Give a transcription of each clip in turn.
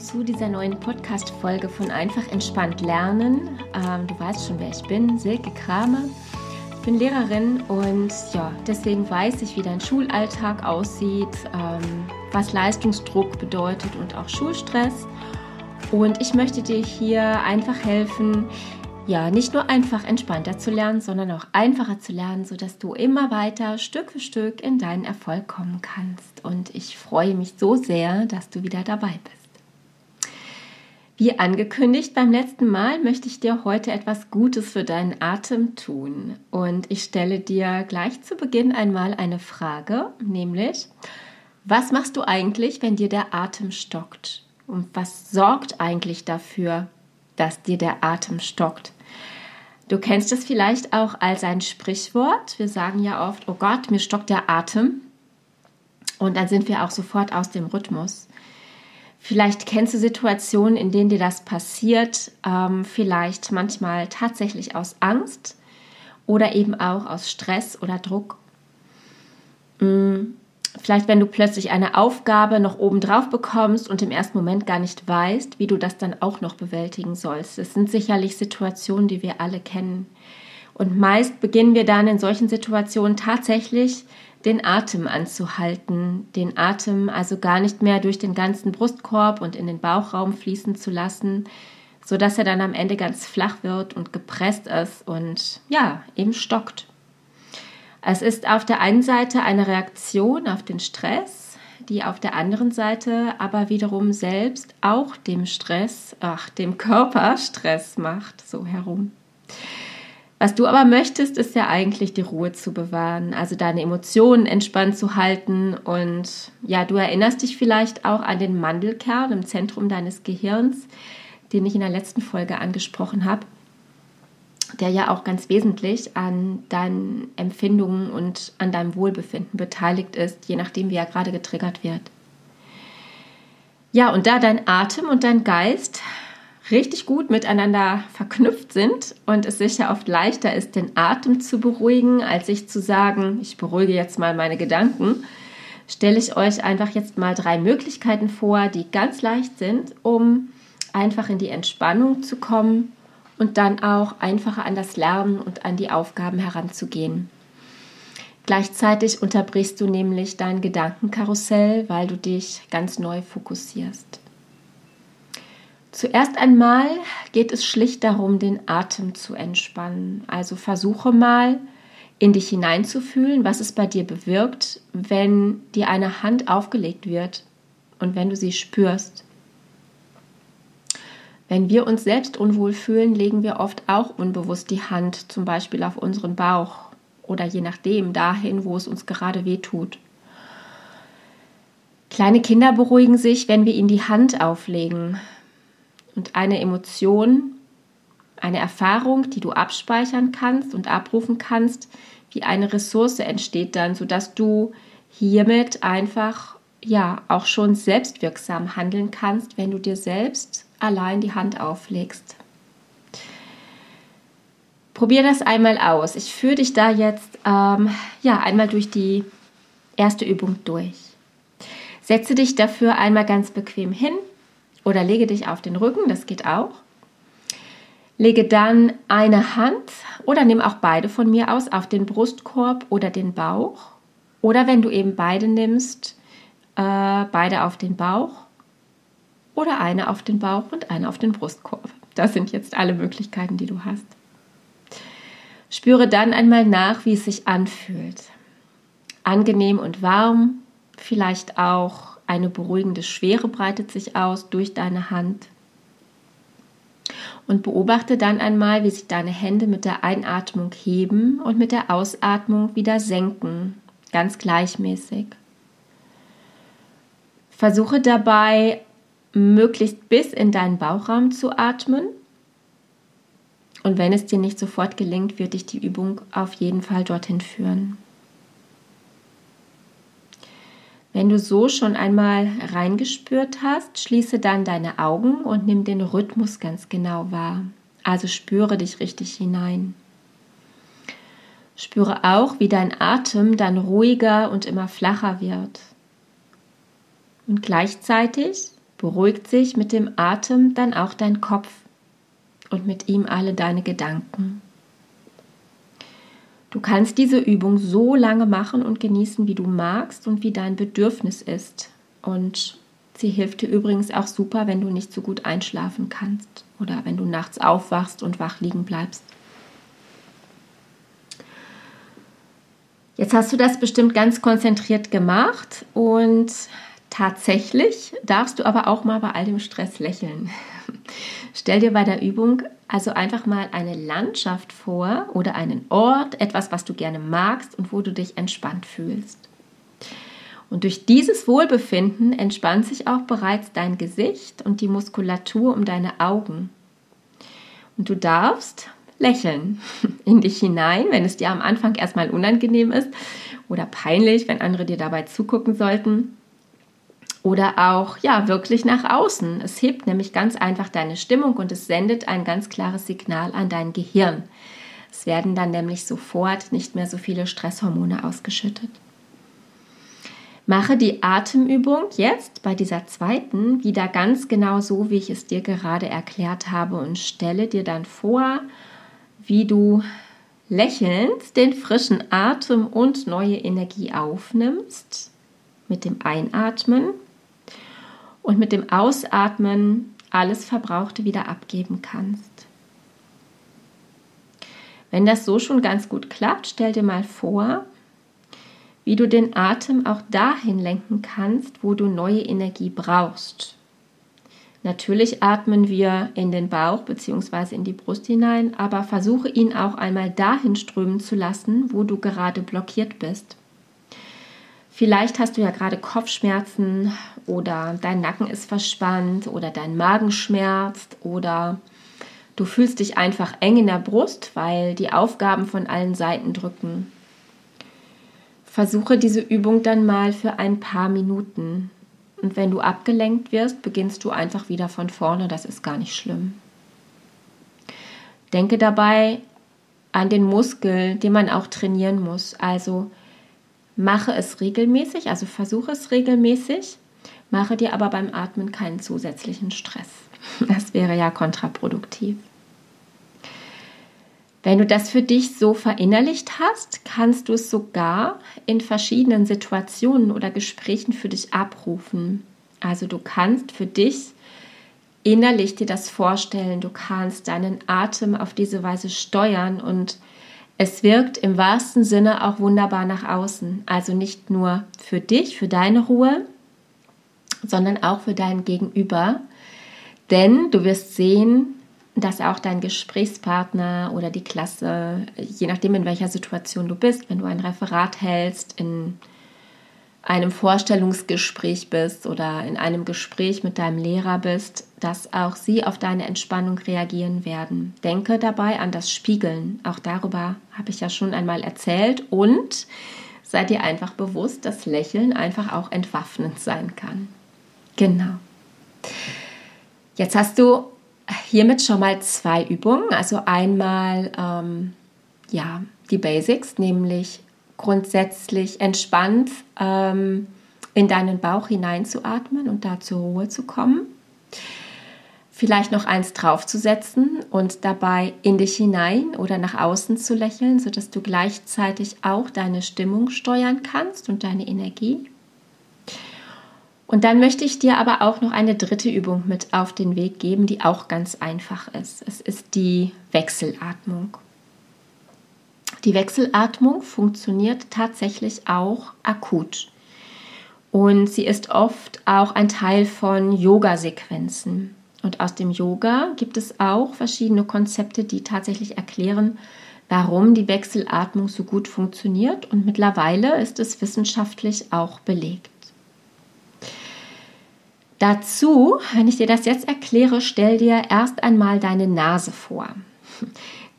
zu dieser neuen Podcast-Folge von Einfach entspannt lernen. Ähm, du weißt schon, wer ich bin, Silke Kramer. Ich bin Lehrerin und ja, deswegen weiß ich, wie dein Schulalltag aussieht, ähm, was Leistungsdruck bedeutet und auch Schulstress. Und ich möchte dir hier einfach helfen, ja, nicht nur einfach entspannter zu lernen, sondern auch einfacher zu lernen, sodass du immer weiter Stück für Stück in deinen Erfolg kommen kannst. Und ich freue mich so sehr, dass du wieder dabei bist. Wie angekündigt beim letzten Mal möchte ich dir heute etwas Gutes für deinen Atem tun. Und ich stelle dir gleich zu Beginn einmal eine Frage, nämlich, was machst du eigentlich, wenn dir der Atem stockt? Und was sorgt eigentlich dafür, dass dir der Atem stockt. Du kennst es vielleicht auch als ein Sprichwort. Wir sagen ja oft, oh Gott, mir stockt der Atem. Und dann sind wir auch sofort aus dem Rhythmus. Vielleicht kennst du Situationen, in denen dir das passiert, ähm, vielleicht manchmal tatsächlich aus Angst oder eben auch aus Stress oder Druck. Mm vielleicht wenn du plötzlich eine Aufgabe noch obendrauf bekommst und im ersten Moment gar nicht weißt, wie du das dann auch noch bewältigen sollst. Das sind sicherlich Situationen, die wir alle kennen. Und meist beginnen wir dann in solchen Situationen tatsächlich den Atem anzuhalten, den Atem also gar nicht mehr durch den ganzen Brustkorb und in den Bauchraum fließen zu lassen, sodass er dann am Ende ganz flach wird und gepresst ist und ja, eben stockt. Es ist auf der einen Seite eine Reaktion auf den Stress, die auf der anderen Seite aber wiederum selbst auch dem Stress, ach, dem Körper Stress macht, so herum. Was du aber möchtest, ist ja eigentlich die Ruhe zu bewahren, also deine Emotionen entspannt zu halten und ja, du erinnerst dich vielleicht auch an den Mandelkern im Zentrum deines Gehirns, den ich in der letzten Folge angesprochen habe der ja auch ganz wesentlich an deinen Empfindungen und an deinem Wohlbefinden beteiligt ist, je nachdem, wie er gerade getriggert wird. Ja, und da dein Atem und dein Geist richtig gut miteinander verknüpft sind und es sicher oft leichter ist, den Atem zu beruhigen, als sich zu sagen, ich beruhige jetzt mal meine Gedanken, stelle ich euch einfach jetzt mal drei Möglichkeiten vor, die ganz leicht sind, um einfach in die Entspannung zu kommen und dann auch einfacher an das Lernen und an die Aufgaben heranzugehen. Gleichzeitig unterbrichst du nämlich dein Gedankenkarussell, weil du dich ganz neu fokussierst. Zuerst einmal geht es schlicht darum, den Atem zu entspannen. Also versuche mal in dich hineinzufühlen, was es bei dir bewirkt, wenn dir eine Hand aufgelegt wird und wenn du sie spürst. Wenn wir uns selbst unwohl fühlen, legen wir oft auch unbewusst die Hand zum Beispiel auf unseren Bauch oder je nachdem dahin, wo es uns gerade weh tut. Kleine Kinder beruhigen sich, wenn wir ihnen die Hand auflegen. Und eine Emotion, eine Erfahrung, die du abspeichern kannst und abrufen kannst, wie eine Ressource entsteht dann, sodass du hiermit einfach ja auch schon selbstwirksam handeln kannst, wenn du dir selbst allein die Hand auflegst. Probier das einmal aus. Ich führe dich da jetzt ähm, ja einmal durch die erste Übung durch. Setze dich dafür einmal ganz bequem hin oder lege dich auf den Rücken, das geht auch. Lege dann eine Hand oder nimm auch beide von mir aus auf den Brustkorb oder den Bauch. Oder wenn du eben beide nimmst, äh, beide auf den Bauch oder eine auf den Bauch und eine auf den Brustkorb. Das sind jetzt alle Möglichkeiten, die du hast. Spüre dann einmal nach, wie es sich anfühlt. Angenehm und warm, vielleicht auch eine beruhigende Schwere breitet sich aus durch deine Hand. Und beobachte dann einmal, wie sich deine Hände mit der Einatmung heben und mit der Ausatmung wieder senken, ganz gleichmäßig. Versuche dabei möglichst bis in deinen Bauchraum zu atmen. Und wenn es dir nicht sofort gelingt, wird dich die Übung auf jeden Fall dorthin führen. Wenn du so schon einmal reingespürt hast, schließe dann deine Augen und nimm den Rhythmus ganz genau wahr. Also spüre dich richtig hinein. Spüre auch, wie dein Atem dann ruhiger und immer flacher wird. Und gleichzeitig beruhigt sich mit dem Atem dann auch dein Kopf und mit ihm alle deine Gedanken. Du kannst diese Übung so lange machen und genießen, wie du magst und wie dein Bedürfnis ist. Und sie hilft dir übrigens auch super, wenn du nicht so gut einschlafen kannst oder wenn du nachts aufwachst und wach liegen bleibst. Jetzt hast du das bestimmt ganz konzentriert gemacht und tatsächlich darfst du aber auch mal bei all dem Stress lächeln. Stell dir bei der Übung also einfach mal eine Landschaft vor oder einen Ort, etwas, was du gerne magst und wo du dich entspannt fühlst. Und durch dieses Wohlbefinden entspannt sich auch bereits dein Gesicht und die Muskulatur um deine Augen. Und du darfst lächeln in dich hinein, wenn es dir am Anfang erstmal unangenehm ist oder peinlich, wenn andere dir dabei zugucken sollten. Oder auch, ja, wirklich nach außen. Es hebt nämlich ganz einfach deine Stimmung und es sendet ein ganz klares Signal an dein Gehirn. Es werden dann nämlich sofort nicht mehr so viele Stresshormone ausgeschüttet. Mache die Atemübung jetzt bei dieser zweiten wieder ganz genau so, wie ich es dir gerade erklärt habe und stelle dir dann vor, wie du lächelnd den frischen Atem und neue Energie aufnimmst mit dem Einatmen und mit dem Ausatmen alles Verbrauchte wieder abgeben kannst. Wenn das so schon ganz gut klappt, stell dir mal vor, wie du den Atem auch dahin lenken kannst, wo du neue Energie brauchst. Natürlich atmen wir in den Bauch bzw. in die Brust hinein, aber versuche ihn auch einmal dahin strömen zu lassen, wo du gerade blockiert bist. Vielleicht hast du ja gerade Kopfschmerzen oder dein Nacken ist verspannt oder dein Magen schmerzt oder du fühlst dich einfach eng in der Brust, weil die Aufgaben von allen Seiten drücken. Versuche diese Übung dann mal für ein paar Minuten. Und wenn du abgelenkt wirst, beginnst du einfach wieder von vorne. Das ist gar nicht schlimm. Denke dabei an den Muskel, den man auch trainieren muss. Also Mache es regelmäßig, also versuche es regelmäßig, mache dir aber beim Atmen keinen zusätzlichen Stress. Das wäre ja kontraproduktiv. Wenn du das für dich so verinnerlicht hast, kannst du es sogar in verschiedenen Situationen oder Gesprächen für dich abrufen. Also du kannst für dich innerlich dir das vorstellen, du kannst deinen Atem auf diese Weise steuern und es wirkt im wahrsten Sinne auch wunderbar nach außen. Also nicht nur für dich, für deine Ruhe, sondern auch für dein Gegenüber. Denn du wirst sehen, dass auch dein Gesprächspartner oder die Klasse, je nachdem in welcher Situation du bist, wenn du ein Referat hältst, in einem Vorstellungsgespräch bist oder in einem Gespräch mit deinem Lehrer bist, dass auch sie auf deine Entspannung reagieren werden. Denke dabei an das Spiegeln. Auch darüber habe ich ja schon einmal erzählt. Und sei dir einfach bewusst, dass Lächeln einfach auch entwaffnend sein kann. Genau. Jetzt hast du hiermit schon mal zwei Übungen. Also einmal ähm, ja die Basics, nämlich grundsätzlich entspannt ähm, in deinen Bauch hineinzuatmen und da zur Ruhe zu kommen. Vielleicht noch eins draufzusetzen und dabei in dich hinein oder nach außen zu lächeln, sodass du gleichzeitig auch deine Stimmung steuern kannst und deine Energie. Und dann möchte ich dir aber auch noch eine dritte Übung mit auf den Weg geben, die auch ganz einfach ist. Es ist die Wechselatmung. Die Wechselatmung funktioniert tatsächlich auch akut. Und sie ist oft auch ein Teil von Yoga-Sequenzen. Und aus dem Yoga gibt es auch verschiedene Konzepte, die tatsächlich erklären, warum die Wechselatmung so gut funktioniert. Und mittlerweile ist es wissenschaftlich auch belegt. Dazu, wenn ich dir das jetzt erkläre, stell dir erst einmal deine Nase vor.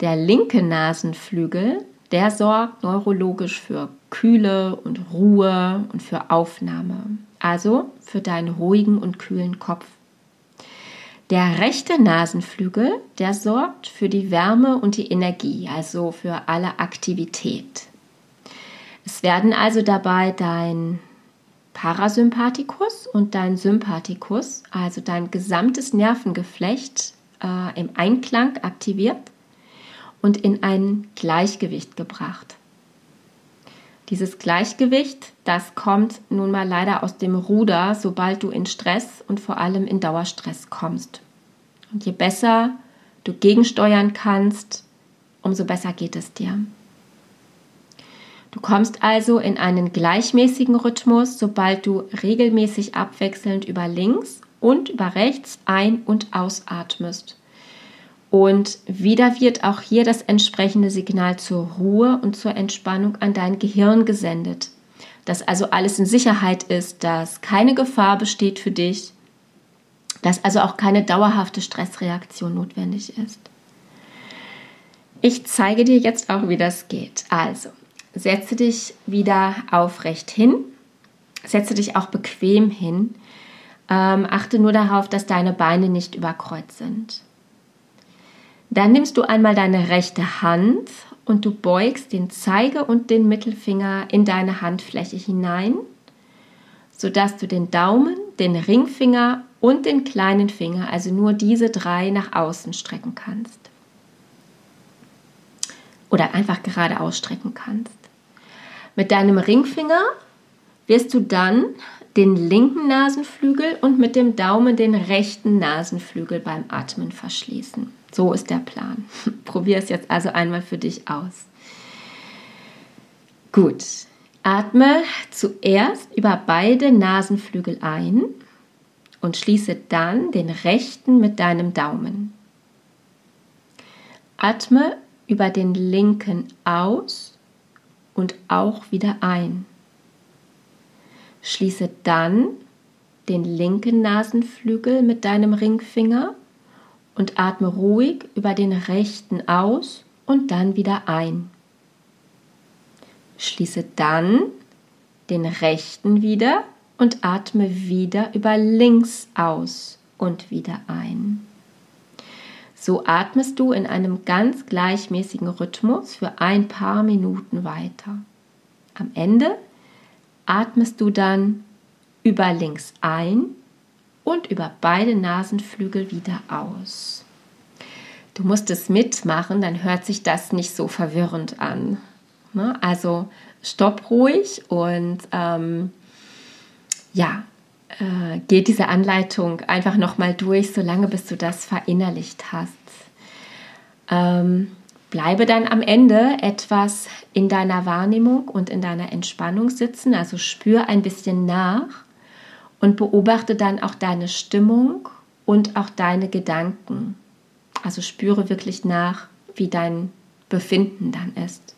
Der linke Nasenflügel, der sorgt neurologisch für Kühle und Ruhe und für Aufnahme, also für deinen ruhigen und kühlen Kopf. Der rechte Nasenflügel, der sorgt für die Wärme und die Energie, also für alle Aktivität. Es werden also dabei dein Parasympathikus und dein Sympathikus, also dein gesamtes Nervengeflecht, äh, im Einklang aktiviert und in ein Gleichgewicht gebracht. Dieses Gleichgewicht, das kommt nun mal leider aus dem Ruder, sobald du in Stress und vor allem in Dauerstress kommst. Und je besser du gegensteuern kannst, umso besser geht es dir. Du kommst also in einen gleichmäßigen Rhythmus, sobald du regelmäßig abwechselnd über links und über rechts ein- und ausatmest. Und wieder wird auch hier das entsprechende Signal zur Ruhe und zur Entspannung an dein Gehirn gesendet. Dass also alles in Sicherheit ist, dass keine Gefahr besteht für dich, dass also auch keine dauerhafte Stressreaktion notwendig ist. Ich zeige dir jetzt auch, wie das geht. Also, setze dich wieder aufrecht hin, setze dich auch bequem hin. Ähm, achte nur darauf, dass deine Beine nicht überkreuzt sind. Dann nimmst du einmal deine rechte Hand und du beugst den Zeige- und den Mittelfinger in deine Handfläche hinein, sodass du den Daumen, den Ringfinger und den kleinen Finger, also nur diese drei, nach außen strecken kannst. Oder einfach gerade ausstrecken kannst. Mit deinem Ringfinger wirst du dann den linken Nasenflügel und mit dem Daumen den rechten Nasenflügel beim Atmen verschließen. So ist der Plan. Probier es jetzt also einmal für dich aus. Gut. Atme zuerst über beide Nasenflügel ein und schließe dann den rechten mit deinem Daumen. Atme über den linken aus und auch wieder ein. Schließe dann den linken Nasenflügel mit deinem Ringfinger und atme ruhig über den rechten aus und dann wieder ein. Schließe dann den rechten wieder und atme wieder über links aus und wieder ein. So atmest du in einem ganz gleichmäßigen Rhythmus für ein paar Minuten weiter. Am Ende atmest du dann über links ein und über beide Nasenflügel wieder aus. Du musst es mitmachen, dann hört sich das nicht so verwirrend an. Ne? Also stopp ruhig und ähm, ja, äh, geh diese Anleitung einfach nochmal durch, solange bis du das verinnerlicht hast. Ähm, bleibe dann am Ende etwas in deiner Wahrnehmung und in deiner Entspannung sitzen, also spür ein bisschen nach und beobachte dann auch deine Stimmung und auch deine Gedanken. Also spüre wirklich nach, wie dein Befinden dann ist.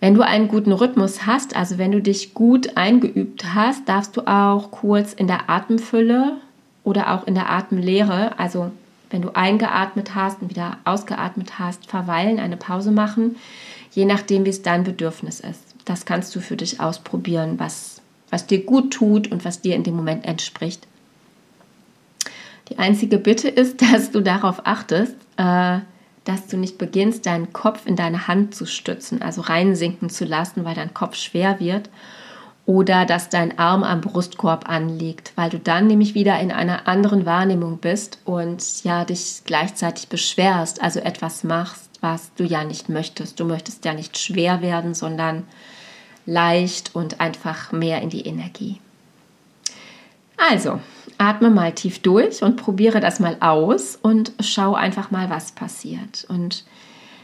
Wenn du einen guten Rhythmus hast, also wenn du dich gut eingeübt hast, darfst du auch kurz in der Atemfülle oder auch in der Atemlehre, also wenn du eingeatmet hast und wieder ausgeatmet hast, verweilen, eine Pause machen, je nachdem, wie es dein Bedürfnis ist. Das kannst du für dich ausprobieren, was was dir gut tut und was dir in dem Moment entspricht. Die einzige Bitte ist, dass du darauf achtest, äh, dass du nicht beginnst, deinen Kopf in deine Hand zu stützen, also reinsinken zu lassen, weil dein Kopf schwer wird, oder dass dein Arm am Brustkorb anliegt, weil du dann nämlich wieder in einer anderen Wahrnehmung bist und ja dich gleichzeitig beschwerst, also etwas machst, was du ja nicht möchtest. Du möchtest ja nicht schwer werden, sondern leicht und einfach mehr in die Energie. Also, atme mal tief durch und probiere das mal aus und schau einfach mal, was passiert. Und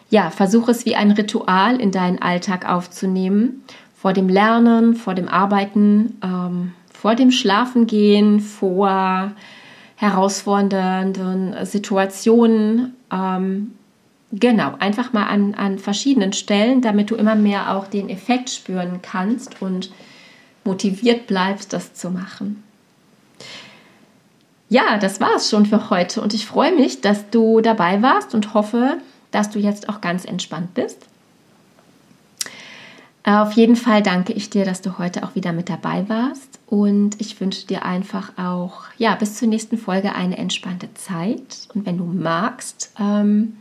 ja, versuche es wie ein Ritual in deinen Alltag aufzunehmen. Vor dem Lernen, vor dem Arbeiten, ähm, vor dem Schlafengehen, vor herausfordernden Situationen. Ähm, Genau, einfach mal an, an verschiedenen Stellen, damit du immer mehr auch den Effekt spüren kannst und motiviert bleibst, das zu machen. Ja, das war es schon für heute und ich freue mich, dass du dabei warst und hoffe, dass du jetzt auch ganz entspannt bist. Auf jeden Fall danke ich dir, dass du heute auch wieder mit dabei warst und ich wünsche dir einfach auch, ja, bis zur nächsten Folge eine entspannte Zeit und wenn du magst, ähm,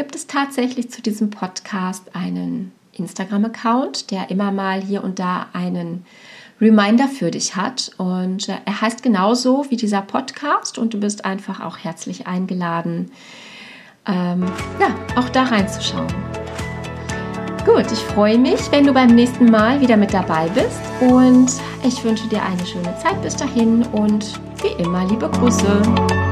gibt es tatsächlich zu diesem Podcast einen Instagram-Account, der immer mal hier und da einen Reminder für dich hat. Und äh, er heißt genauso wie dieser Podcast und du bist einfach auch herzlich eingeladen, ähm, ja, auch da reinzuschauen. Gut, ich freue mich, wenn du beim nächsten Mal wieder mit dabei bist und ich wünsche dir eine schöne Zeit bis dahin und wie immer liebe Grüße.